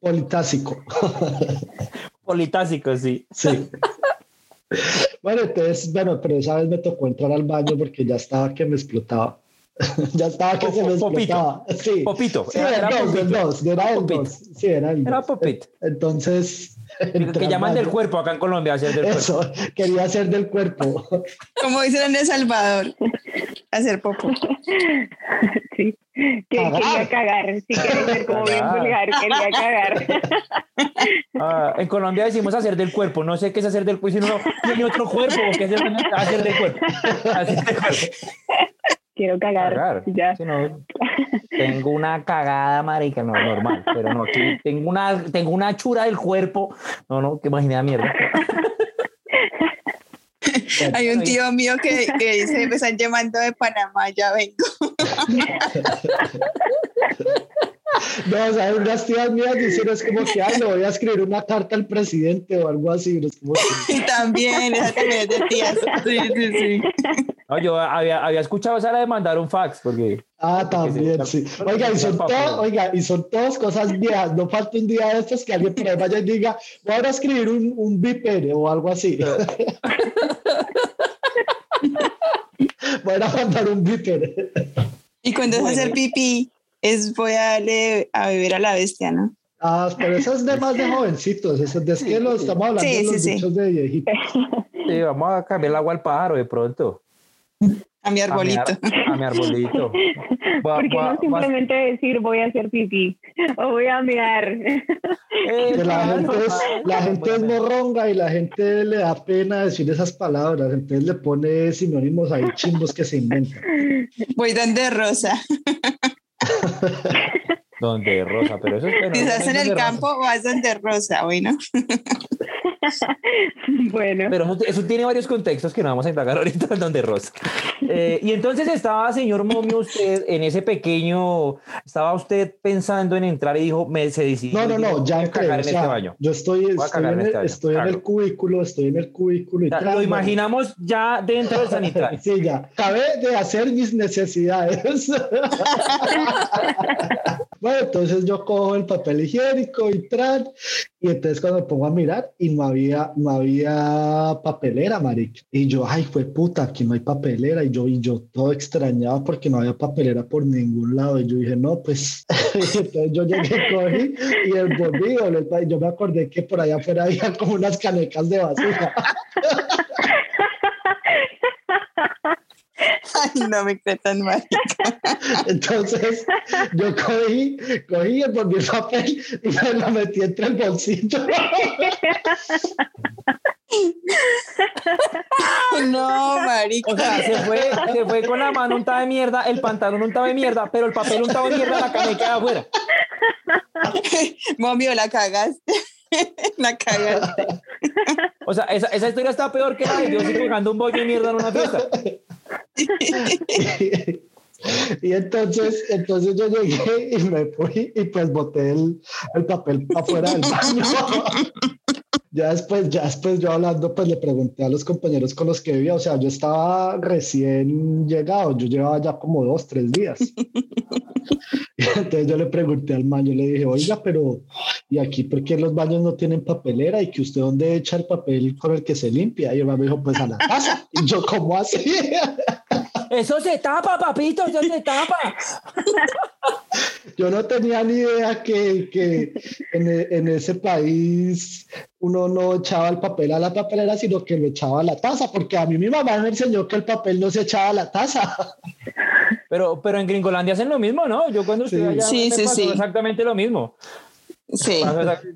Politásico. Politásico, sí. Sí. Bueno, entonces, bueno, pero esa vez me tocó entrar al baño porque ya estaba que me explotaba. ya estaba que se me explotaba. Sí. Popito. Sí, era, el dos, el dos, era el dos. Sí, era el Era popito. Entonces... Que llaman del cuerpo acá en Colombia, hacer del Eso, quería hacer del cuerpo. Como dicen en El Salvador, hacer popo. Sí, que quería cagar, sí, quería ser como bien vulgar, quería cagar. Ah, en Colombia decimos hacer del cuerpo, no sé qué es hacer del cuerpo, si uno tiene otro cuerpo, ¿qué es hacer del cuerpo? Hacer del cuerpo quiero cagar. Ya. tengo una cagada, marica, no, normal, pero no, tengo una, tengo una chura del cuerpo. No, no, que imaginé mierda. Hay un tío mío que, que dice, me están llamando de Panamá, ya vengo. No, o sea, unas tías mías dicen es como que, ay, le voy a escribir una carta al presidente o algo así. Es como que... También, esa también es de tías. Sí, sí, sí. No, yo había, había escuchado esa de mandar un fax, porque... Ah, también, sí. Oiga y, son todo, oiga, y son todas cosas viejas. No falta un día de estos que alguien por ahí vaya y diga, voy a escribir un, un bipere o algo así. voy a mandar un bipere. Y cuando es hacer pipí, es voy a darle a beber a la bestia, ¿no? Ah, pero eso es de más de jovencitos, eso es de que lo estamos hablando de los sí, de viejitos. Sí, vamos a cambiar el agua al pájaro de pronto. A mi arbolito. A mi, arbolito. ¿Por qué no simplemente decir voy a hacer pipí o voy a mirar? Eh, la gente, es, la gente es morronga y la gente le da pena decir esas palabras, entonces le pone sinónimos ahí chimbos que se inventan. Voy donde Rosa. donde Rosa, pero eso es Si estás en el campo, vas donde Rosa, bueno. bueno. Pero eso, tiene varios contextos que no vamos a indagar ahorita donde Rosa. Eh, y entonces estaba, señor Momio, usted en ese pequeño, estaba usted pensando en entrar y dijo, me se decidió. No, no, no, ya entré. en este baño. Yo estoy, estoy, en, el, estoy en, el, cubículo, estoy en el cubículo. Y lo imaginamos ya dentro del sanitario. sí, ya. Acabé de hacer mis necesidades. Bueno, entonces yo cojo el papel higiénico y tran, y entonces cuando me pongo a mirar y no había, no había papelera, marica. Y yo, ay, fue puta, aquí no hay papelera. Y yo, y yo todo extrañado porque no había papelera por ningún lado. Y yo dije, no, pues, entonces yo llegué, cogí y el bolillo, yo me acordé que por allá afuera había como unas canecas de basura. Ay, no me creo tan mágico. Entonces, yo cogí, cogí, envolví el papel y me lo metí entre el bolsillo. No, marica. O sea, se fue, se fue con la mano untada de mierda, el pantalón untado de mierda, pero el papel untado de mierda, la caneca afuera. Momio, la cagaste. La cagaste. O sea, esa, esa historia está peor que la de Dios jugando un bollo de mierda en una fiesta. Y entonces, entonces yo llegué y me fui y pues boté el, el papel afuera del baño. ya después, ya después yo hablando, pues le pregunté a los compañeros con los que vivía, o sea, yo estaba recién llegado, yo llevaba ya como dos, tres días. y entonces yo le pregunté al man, yo le dije, oiga, pero ¿y aquí por qué los baños no tienen papelera? ¿Y que usted dónde echa el papel con el que se limpia? Y el man me dijo, pues a la casa. Y yo, ¿cómo así? Eso se tapa, papito, eso se tapa. Yo no tenía ni idea que, que en, en, ese país uno no echaba el papel a la papelera, sino que lo echaba a la taza, porque a mí mi mamá me enseñó que el papel no se echaba a la taza. Pero, pero en Gringolandia hacen lo mismo, ¿no? Yo cuando estuve allá sí, sí, sí. exactamente lo mismo. Sí.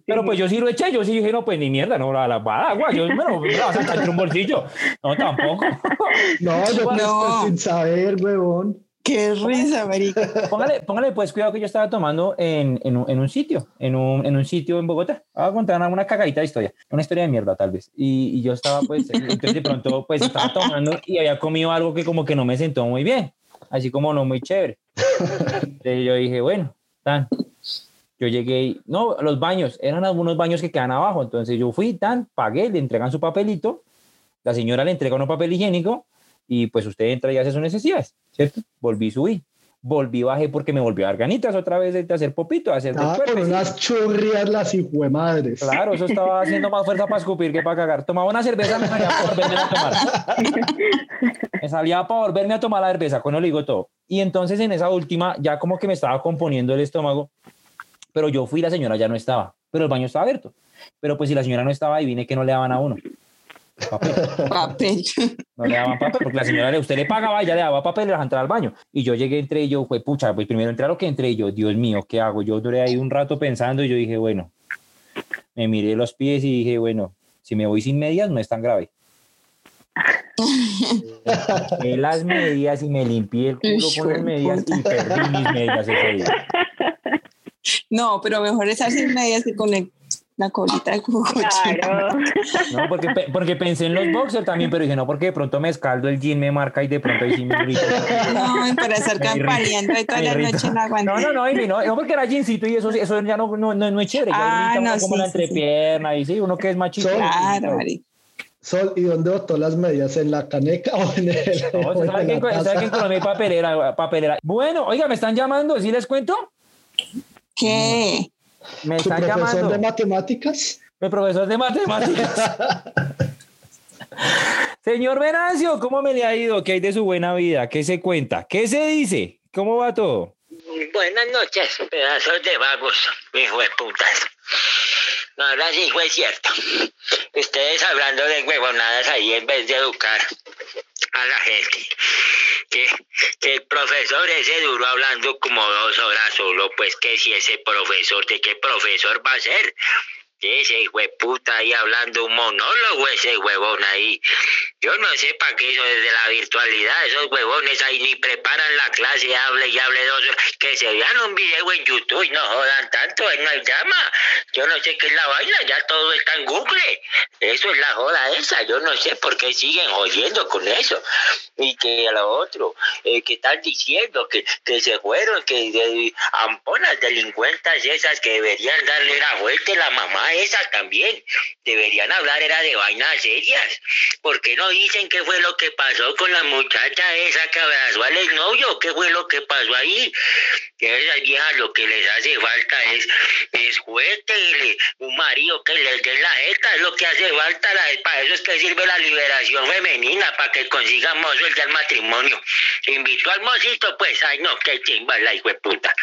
Pero pues yo sí lo eché, yo sí dije, no, pues ni mierda, no, la, la agua, yo bueno, me vas a sacar un bolsillo. No, tampoco. No, yo no. sin saber, huevón. Qué risa, marica. Póngale, póngale pues cuidado que yo estaba tomando en, en, un, en un sitio, en un, en un sitio en Bogotá. Voy a contar una, cagadita de historia, una historia de mierda tal vez. Y, y yo estaba pues, entonces de pronto pues estaba tomando y había comido algo que como que no me sentó muy bien, así como no muy chévere. Entonces yo dije, bueno, tan, yo llegué, no, los baños, eran algunos baños que quedan abajo, entonces yo fui, tan, pagué, le entregan su papelito, la señora le entrega un papel higiénico y pues usted entra y hace sus necesidades, ¿cierto? Volví, subí, volví, bajé porque me volvió a dar ganitas otra vez de hacer popito, de hacer ah, con unas churrias las madres. Claro, eso estaba haciendo más fuerza para escupir que para cagar. Tomaba una cerveza, me salía para volverme a tomar. me salía para volverme a tomar la cerveza, con lo digo todo. Y entonces en esa última, ya como que me estaba componiendo el estómago, pero yo fui la señora ya no estaba, pero el baño estaba abierto. Pero pues si la señora no estaba, y vine que no le daban a uno. Papel. papel. No le daban papel, porque la señora, usted le pagaba ya le daba papel y las entraba al baño. Y yo llegué, entré y yo, fue pucha, pues primero entré a lo que entré y yo, Dios mío, ¿qué hago? Yo duré ahí un rato pensando y yo dije, bueno, me miré los pies y dije, bueno, si me voy sin medias no es tan grave. las medias y me limpié el culo con las medias y perdí mis medias ese día. No, pero mejor estar sin medias que con la colita de cubo. Claro. No, porque, porque pensé en los boxers también, pero dije, no, porque de pronto me escaldo el jean, me marca y de pronto ahí sí me grito. No, para estar campaneando ahí toda la noche no aguanto. No, no, no, no, no, porque era jeansito y eso, eso ya no, no, no, es chévere. Ah, no, como sí, la entrepierna y sí, uno que es machito. Claro, Mari. Sol, ¿y dónde botó las medias? ¿En la caneca o en el.? No, ¿sabe quién Colombia hay papelera, papelera? Bueno, oiga, me están llamando, ¿sí les cuento? ¿Qué? Me están profesor llamando. de matemáticas? Mi profesor de matemáticas. Señor Venancio, ¿cómo me le ha ido? ¿Qué hay de su buena vida? ¿Qué se cuenta? ¿Qué se dice? ¿Cómo va todo? Buenas noches, pedazos de vagos, hijo de putas. No, ahora sí fue cierto. Ustedes hablando de huevonadas ahí en vez de educar a la gente. que, el profesor ese duró hablando como dos horas solo, pues que si ese profesor, ¿de qué profesor va a ser? Ese hijo de puta ahí hablando un monólogo, ese huevón ahí. Yo no sé para qué eso desde la virtualidad, esos huevones ahí ni preparan la clase, hable y hable dos. Que se vean un video en YouTube y no jodan tanto, ahí no hay llama. Yo no sé qué es la vaina, ya todo está en Google. Eso es la joda esa, yo no sé por qué siguen jodiendo con eso. Y que a lo otro, eh, que están diciendo que, que se fueron, que de, amponas delincuentas esas que deberían darle la vuelta a la mamá esa también. Deberían hablar era de vainas serias. ¿Por qué no dicen qué fue lo que pasó con la muchacha esa que abrazó al exnovio? ¿Qué fue lo que pasó ahí? Que esas viejas lo que les hace falta es, es juguete, un marido que les dé la jeta, es lo que hace falta. La, para eso es que sirve la liberación femenina, para que consigan mozo el del matrimonio. Invito al mocito, pues, ay no, qué chimba la hijo de puta.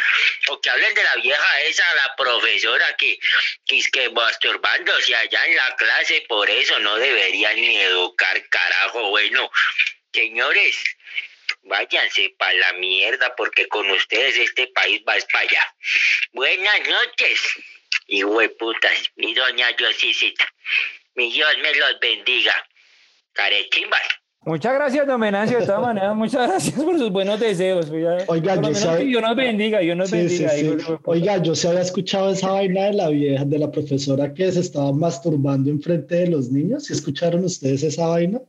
O que hablen de la vieja esa, la profesora que, que es que masturbándose allá en la clase, por eso no deberían ni educar, carajo. Bueno, señores, váyanse para la mierda porque con ustedes este país va para allá. Buenas noches, de putas, mi doña Josicita. Mi Dios me los bendiga. Carechimbas. Muchas gracias, don Venancio, de todas maneras, muchas gracias por sus buenos deseos. Oiga, Oiga, yo sabe... Dios nos bendiga, Dios nos Sí, bendiga. sí, sí. hijo de- Oiga, yo se había escuchado esa vaina de la vieja, de la profesora que se estaba masturbando enfrente de los niños. ¿Sí escucharon ustedes esa vaina?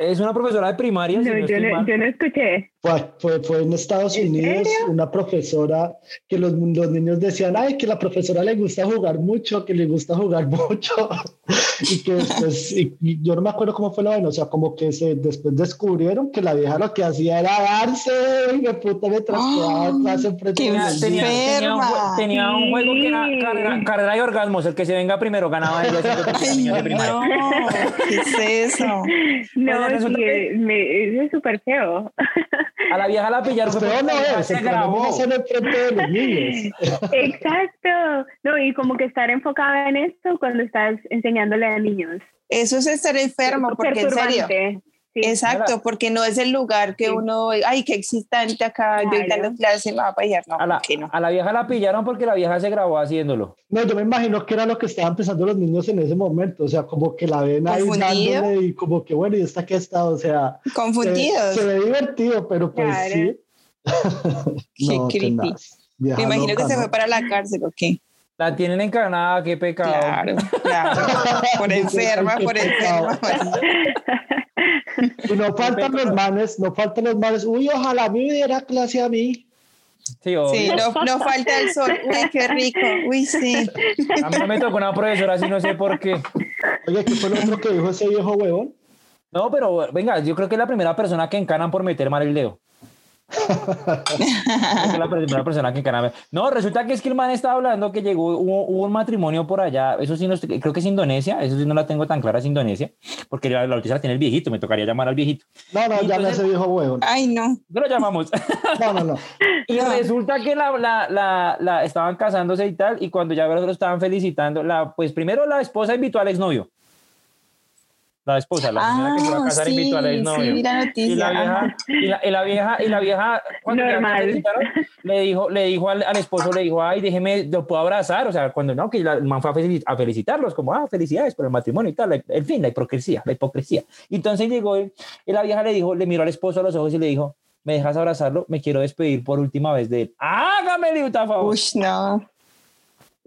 Es una profesora de primaria. si No, no yo estoy no, mal. yo no escuché. Fue, fue, fue en Estados ¿En Unidos serio? una profesora que los, los niños decían, ay, que la profesora le gusta jugar mucho, que le gusta jugar mucho. y que después, y, y yo no me acuerdo cómo fue la vaina, o sea, como que se, después descubrieron que la vieja lo que hacía era darse, y me puta me trasteaba en clase enfrente de Tenía, tenía- un, tenía un juego que era carrera, carrera de orgasmos. El que se venga primero ganaba primaria. no, ¿qué es eso? No, sí, que- me- eso es súper feo. A la vieja la pillaron. porque no es, se el grabó. es en enfrente de los niños. Exacto. No, y como que estar enfocada en esto cuando estás enseñándole a niños. Eso es estar enfermo, porque en serio. Sí. Exacto, porque no es el lugar que Sí. uno, ay, qué excitante acá, yo dando clase, me va a payar. No, A la, que no. a la vieja la pillaron porque la vieja se grabó haciéndolo. No, yo me imagino que era lo que estaban pensando los niños en ese momento, o sea, como que la ven ahí dándole y como que bueno, ¿y esta qué está? O sea, se, Confundidos. se ve divertido, pero pues Claro. sí. Qué No, creepy. Me imagino loca, que se ¿no? fue para la cárcel, ¿o qué? La tienen encarnada, qué pecado. Claro, claro. Por enferma, "Ay, qué por pecado". enferma. Y no faltan los manes, no faltan los manes. Uy, ojalá me diera clase a mí. Sí. Sí, no, no falta el sol. Uy, qué rico. Uy, sí. A mí no me tocó una profesora así, no sé por qué. Oye, ¿qué fue lo otro que dijo ese viejo huevón? No, pero venga, yo creo que es la primera persona que encanan por meter mal el dedo. Es la primera persona que encanan. No, resulta que es que el man estaba hablando que llegó, hubo, hubo un matrimonio por allá, eso sí, no, creo que es Indonesia, eso sí no la tengo tan clara, es Indonesia, porque la, la noticia la tiene el viejito, me tocaría llamar al viejito. No, no, no entonces- ese viejo huevón. Ay, no. ¿Qué lo llamamos? No, no, no. Y No. resulta que la, la, la, la- estaban casándose y tal, y cuando ya los estaban felicitando, la, pues primero la esposa invitó al exnovio. La esposa, la señora que se iba a Ah, casar invitó al sí, exnovio. sí, la y la vieja, y la, y la vieja, y la vieja, cuando Normal. le dijo, le dijo al, al esposo, le dijo, ay, déjeme, lo puedo abrazar, o sea, cuando no, que la- el man fue a, felici- a felicitarlos, como, ah, felicidades por el matrimonio y tal, en fin, la hipocresía, la hipocresía. Y entonces llegó él, y la vieja le dijo, le miró al esposo a los ojos y le dijo, ¿me dejas abrazarlo? Me quiero despedir por última vez de él. Hágame por favor. Uy, no.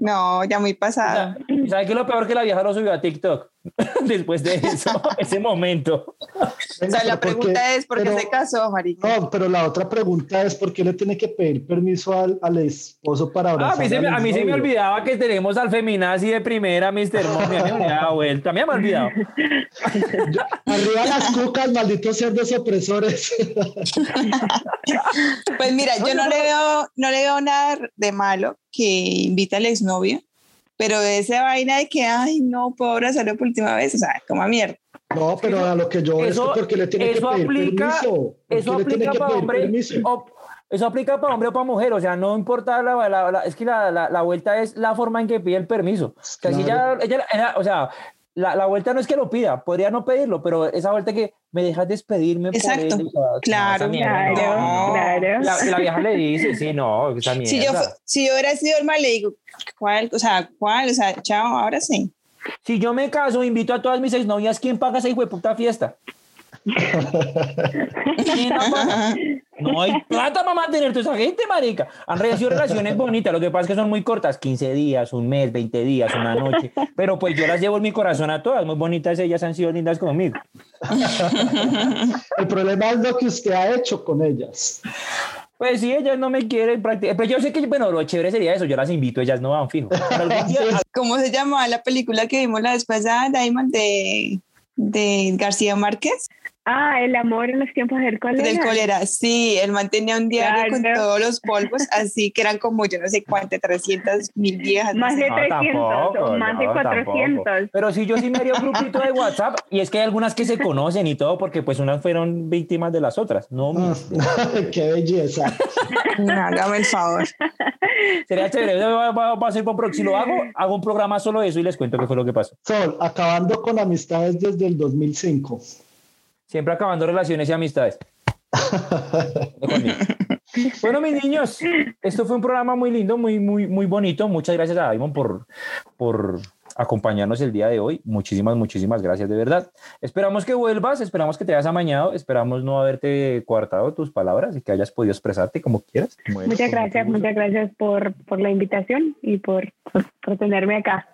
No, ya muy O pasado. sea, ¿y ¿Sabe qué es lo peor que la vieja lo subió a TikTok? Después de eso, ese momento. O sea, la pero ¿por pregunta es, ¿por qué pero- se casó, marica? No, pero la otra pregunta es ¿por qué le tiene que pedir permiso al, al esposo para Ah, abrazar a mí, se me, al a mí se me olvidaba que tenemos al feminazi de primera, Mr. Mommy. A mí me había vuelto. A mí me había olvidado. Yo- Arriba las cucas, malditos cerdos opresores. Pues mira, yo no le veo, no le veo nada de malo que invita al exnovio, pero esa vaina de que, ay, no, puedo abrazarlo por última vez, o sea, como a mierda. No, pero a lo que yo es Eso- que porque le tiene que pedir aplica- permiso. ¿Por Eso aplica para hombre. o- eso aplica para hombre o para mujer. O sea, no importa la, la- la- es que la, la- la vuelta es la forma en que pide el permiso. O sea, si ella, Claro. ella- ella- o sea, la, la, vuelta no es que lo pida, podría no pedirlo, pero esa vuelta que me dejas despedirme Exacto. por él. o sea, Claro, mierda, claro, no. claro. La, la vieja le dice, sí, no, esa mierda. Si yo, si yo hubiera sido hermana, le digo, ¿cuál? O sea, ¿cuál? O sea, chao, ahora sí. Si yo me caso, invito a todas mis exnovias, ¿quién paga esa hijo de puta fiesta? No hay plata para mantener toda esa gente, marica. Han sido relaciones bonitas, lo que pasa es que son muy cortas, 15 días, un mes, 20 días, una noche. Pero pues yo las llevo en mi corazón a todas, muy bonitas, ellas han sido lindas conmigo. El problema es lo que usted ha hecho con ellas. Pues sí, ellas no me quieren practicar. Pero yo sé que, bueno, lo chévere sería eso, yo las invito, ellas no van fijo. Día- ¿Cómo se llamaba la película que vimos la vez pasada, Diamond, de, de García Márquez? Ah, el amor en los tiempos del cólera. Del cólera, sí, él mantenía un diario con todos los polvos, así que eran como yo no sé cuántas, 300 mil viejas. Más de No, 300 o más de no, 400. tampoco. Pero sí, yo sí me haría un grupito de WhatsApp y es que hay algunas que se conocen y todo porque pues unas fueron víctimas de las otras. No, Mm. Qué belleza. No, hágame el favor. sería chévere. Va, va- va a ser por Si lo hago, hago un programa solo de eso y les cuento qué fue lo que pasó. Sol, acabando con amistades desde el 2005. Siempre acabando relaciones y amistades. Bueno, mis niños, esto fue un programa muy lindo, muy, muy, muy bonito. Muchas gracias a Daimon por, por acompañarnos el día de hoy. Muchísimas, muchísimas gracias, de verdad. Esperamos que vuelvas, esperamos que te hayas amañado, esperamos no haberte coartado tus palabras y que hayas podido expresarte como quieras. Bueno, Muchas gracias, muchas gracias por, por la invitación y por, por, por tenerme acá.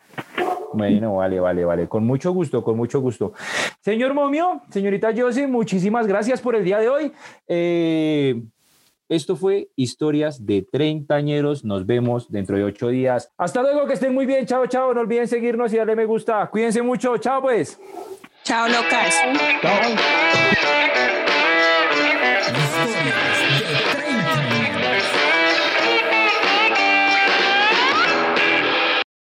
Bueno, vale, vale, vale. Con mucho gusto, con mucho gusto. Señor Momio, señorita Josie, muchísimas gracias por el día de hoy. Eh, esto fue Historias de Treintañeros. Nos vemos dentro de ocho días. Hasta luego, que estén muy bien. Chao, chao. No olviden seguirnos y darle me gusta. Cuídense mucho. Chao, pues. Chao, locas. Chao. Historias de